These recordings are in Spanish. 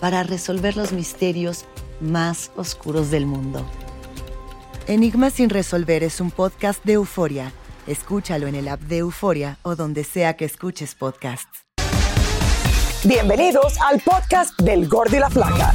para resolver los misterios más oscuros del mundo. Enigmas sin resolver es un podcast de euforia. Escúchalo en el app de Euforia o donde sea que escuches podcasts. Bienvenidos al podcast del Gordo y la Flaca.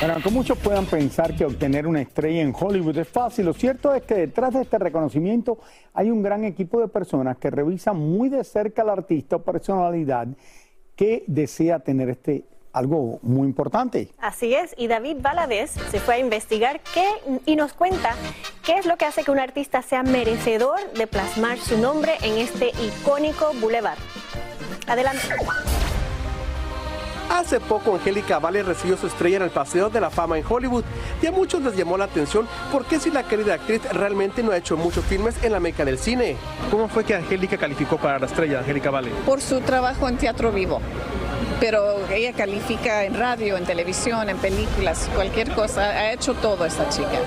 Bueno, aunque muchos puedan pensar que obtener una estrella en Hollywood es fácil, lo cierto es que detrás de este reconocimiento hay un gran equipo de personas que revisan muy de cerca al artista o personalidad que desea tener este algo muy importante. Así es, y David Valadez se fue a investigar qué y nos cuenta qué es lo que hace que un artista sea merecedor de plasmar su nombre en este icónico boulevard. Adelante. Hace poco Angélica Vale recibió su estrella en el Paseo de la Fama en Hollywood y a muchos les llamó la atención por qué si la querida actriz realmente no ha hecho muchos filmes en la meca del cine. ¿Cómo fue que Angélica calificó para la estrella, Angélica Vale? Por su trabajo en teatro vivo. Pero ella califica en radio, en televisión, en películas, cualquier cosa. Ha hecho todo esta chica.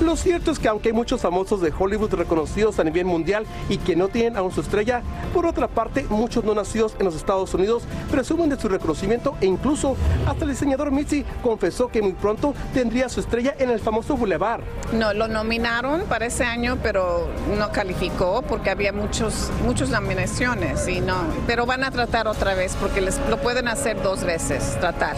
Lo cierto es que aunque hay muchos famosos de Hollywood reconocidos a nivel mundial y que no tienen aún su estrella, por otra parte, muchos no nacidos en los Estados Unidos presumen de su reconocimiento e incluso hasta el diseñador Mitzi confesó que muy pronto tendría su estrella en el famoso Boulevard. No, lo nominaron para ese año, pero no calificó porque había muchos, muchas nominaciones y no. Pero van a tratar otra vez porque les, lo pueden hacer dos veces, tratar.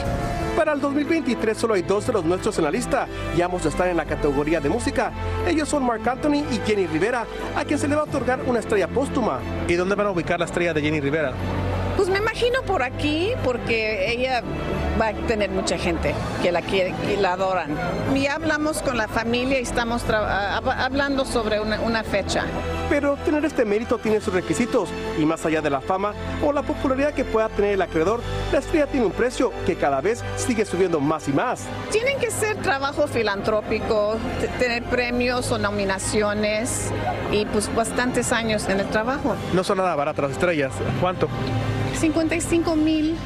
Para el 2023 solo hay dos de los nuestros en la lista y ambos están en la categoría de música. Ellos son Mark Anthony y Jenny Rivera, a quien se le va a otorgar una estrella póstuma. ¿Y dónde van a ubicar la estrella de Jenny Rivera? Pues me imagino por aquí, porque ella va a tener mucha gente que la quiere, que la adoran. Y hablamos con la familia y estamos hablando sobre una, una, fecha. Pero tener este mérito tiene sus requisitos y más allá de la fama o la popularidad que pueda tener el acreedor, la estrella tiene un precio que cada vez sigue subiendo más y más. Tienen que ser trabajo filantrópico, tener premios o nominaciones y pues bastantes años en el trabajo. No son nada baratas las estrellas. ¿Cuánto? 55 mil.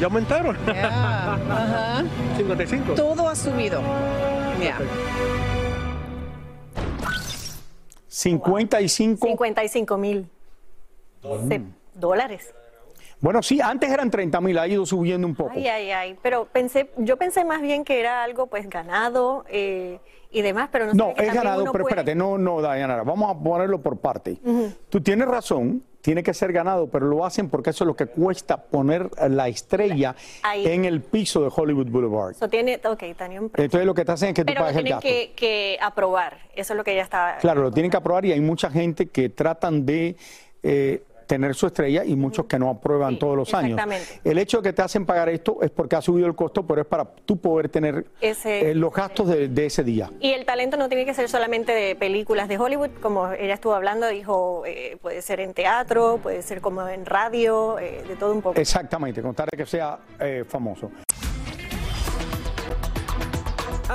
¿Ya aumentaron? Yeah, ajá. 55. Todo ha subido. Yeah. 55. 55 mil dólares. Bueno, sí, antes eran 30 mil, ha ido subiendo un poco. Ay, ay, ay, pero pensé, yo pensé más bien que era algo pues ganado eh, y demás, pero no No, es ganado, pero puede... espérate, no, no, Dayanara, vamos a ponerlo por parte. Uh -huh. Tú tienes razón, tiene que ser ganado, pero lo hacen porque eso es lo que cuesta poner la estrella Ahí. en el piso de Hollywood Boulevard. So tiene, okay, tenía un Entonces lo que te hacen es que pero tú pagues el gasto. Que, que aprobar, eso es lo que ella estaba... Claro, lo tienen que aprobar y hay mucha gente que tratan de... Eh, tener su estrella y muchos que no aprueban sí, todos los años. El hecho de que te hacen pagar esto es porque ha subido el costo, pero es para tú poder tener ese, eh, los gastos de, de, ese día. Y el talento no tiene que ser solamente de películas de Hollywood, como ella estuvo hablando, dijo, eh, puede ser en teatro, puede ser como en radio, eh, de todo un poco. Exactamente, contar que sea eh, famoso.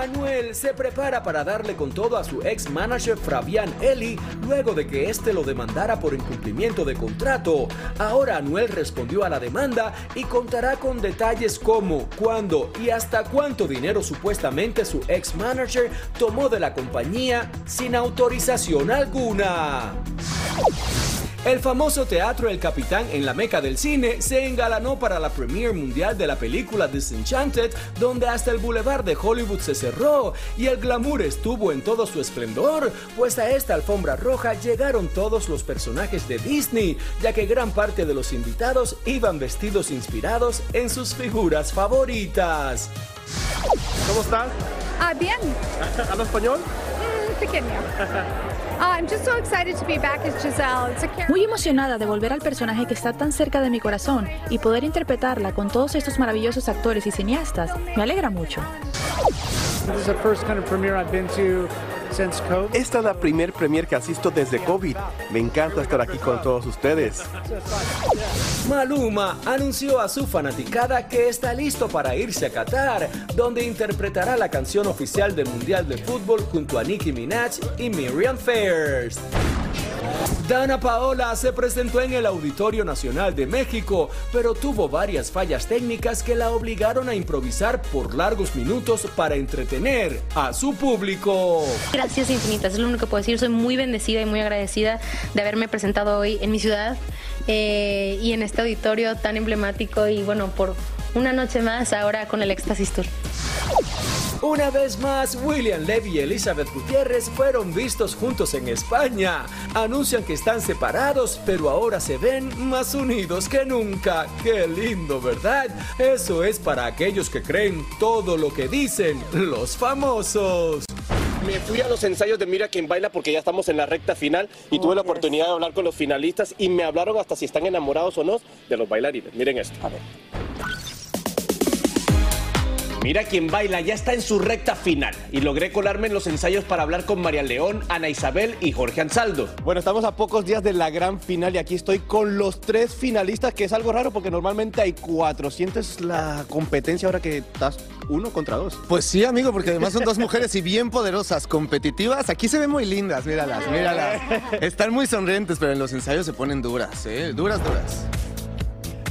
Anuel se prepara para darle con todo a su ex manager Fabián Eli luego de que este lo demandara por incumplimiento de contrato. Ahora Anuel respondió a la demanda y contará con detalles como, cuándo y hasta cuánto dinero supuestamente su ex manager tomó de la compañía sin autorización alguna. El famoso teatro El Capitán en la meca del cine se engalanó para la premiere mundial de la película Disenchanted, donde hasta el boulevard de Hollywood se cerró y el glamour estuvo en todo su esplendor, pues a esta alfombra roja llegaron todos los personajes de Disney, ya que gran parte de los invitados iban vestidos inspirados en sus figuras favoritas. ¿Cómo estás? Ah, bien. ¿Habla español? Mm, pequeño. Muy emocionada de volver al personaje que está tan cerca de mi corazón y poder interpretarla con todos estos maravillosos actores y cineastas me alegra mucho. Esta es la primer premier que asisto desde COVID. Me encanta estar aquí con todos ustedes. Maluma anunció a su fanaticada que está listo para irse a Qatar, donde interpretará la canción oficial del Mundial de Fútbol junto a Nicki Minaj y Miriam Fairs. Dana Paola se presentó en el Auditorio Nacional de México, pero tuvo varias fallas técnicas que la obligaron a improvisar por largos minutos para entretener a su público. Gracias infinitas, es lo único que puedo decir. Soy muy bendecida y muy agradecida de haberme presentado hoy en mi ciudad eh, y en este auditorio tan emblemático y bueno, por una noche más ahora con el Éxtasis Tour. Una vez más, William Levy y Elizabeth Gutiérrez fueron vistos juntos en España. Anuncian que están separados, pero ahora se ven más unidos que nunca. Qué lindo, ¿verdad? Eso es para aquellos que creen todo lo que dicen los famosos. Me fui a los ensayos de Mira quien baila porque ya estamos en la recta final y tuve la oportunidad de hablar con los finalistas y me hablaron hasta si están enamorados o no de los bailarines. Miren esto. Mira quien baila ya está en su recta final y logré colarme en los ensayos para hablar con María León, Ana Isabel y Jorge Ansaldo. Bueno, estamos a pocos días de la gran final y aquí estoy con los tres finalistas, que es algo raro porque normalmente hay cuatro. ¿Sientes la competencia ahora que estás uno contra dos? Pues sí, amigo, porque además son dos mujeres y bien poderosas, competitivas. Aquí se ven muy lindas, míralas, míralas. Están muy sonrientes, pero en los ensayos se ponen duras, ¿eh? Duras, duras.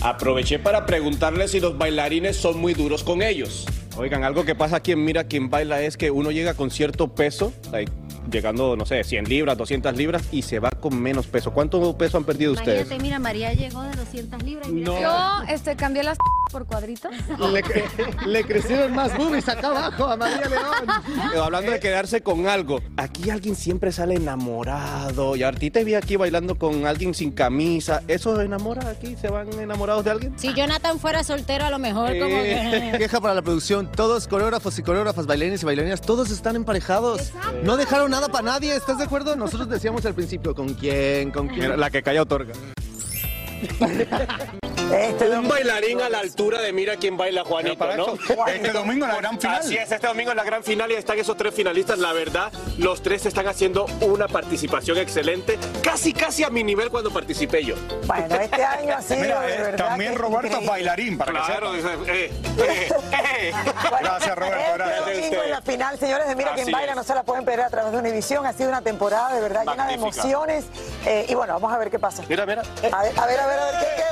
Aproveché para preguntarles si los bailarines son muy duros con ellos. Oigan, algo que pasa aquí en Mira quien baila es que uno llega con cierto peso, like, llegando, no sé, 100 libras, 200 libras y se va con menos peso. ¿Cuánto peso han perdido ustedes? Imagínate, mira, María llegó de 200 libras. y mira No. Yo este, cambié las por cuadritos. Le, le crecieron más boobies acá abajo a María León. Eh, Hablando de quedarse con algo, aquí alguien siempre sale enamorado. Y a ti te vi aquí bailando con alguien sin camisa. ¿Eso enamora aquí? ¿Se van enamorados de alguien? Si Jonathan fuera soltero, a lo mejor como que... Queja para la producción. Todos coreógrafos y coreógrafas, bailarines y bailarinas, todos están emparejados. No dejaron nada para nadie, ¿estás de acuerdo? Nosotros decíamos al principio, ¿con quién? ¿Con quién? Mira, la que calla otorga. Un bailarín a la altura de Mira quién baila Juanito, ¿no? Este domingo la gran final. Así es, este domingo es la gran final y están esos tres finalistas. La verdad, los tres están haciendo una participación excelente, casi casi a mi nivel cuando participé yo. Bueno, este año ha sido Mira, de eh, verdad también que Roberto es bailarín, para Claro, que sepa. eh, eh, eh. Gracias, Roberto, Este gracias. domingo en la final, señores de Mira Así quién baila, es. no se la pueden perder a través de Univisión. Ha sido una temporada de verdad llena de emociones. Eh, y bueno, vamos a ver qué pasa. Mira, mira. A ver, a ver, a ver, a ver qué queda.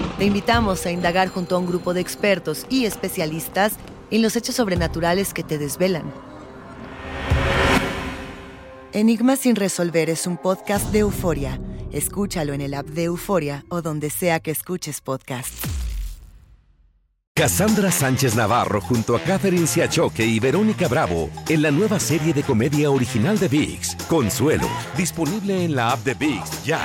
Te invitamos a indagar junto a un grupo de expertos y especialistas en los hechos sobrenaturales que te desvelan. Enigma sin resolver es un podcast de euforia. Escúchalo en el app de Euforia o donde sea que escuches podcast. Cassandra Sánchez Navarro junto a Catherine Siachoque y Verónica Bravo en la nueva serie de comedia original de VIX, Consuelo, disponible en la app de VIX ya.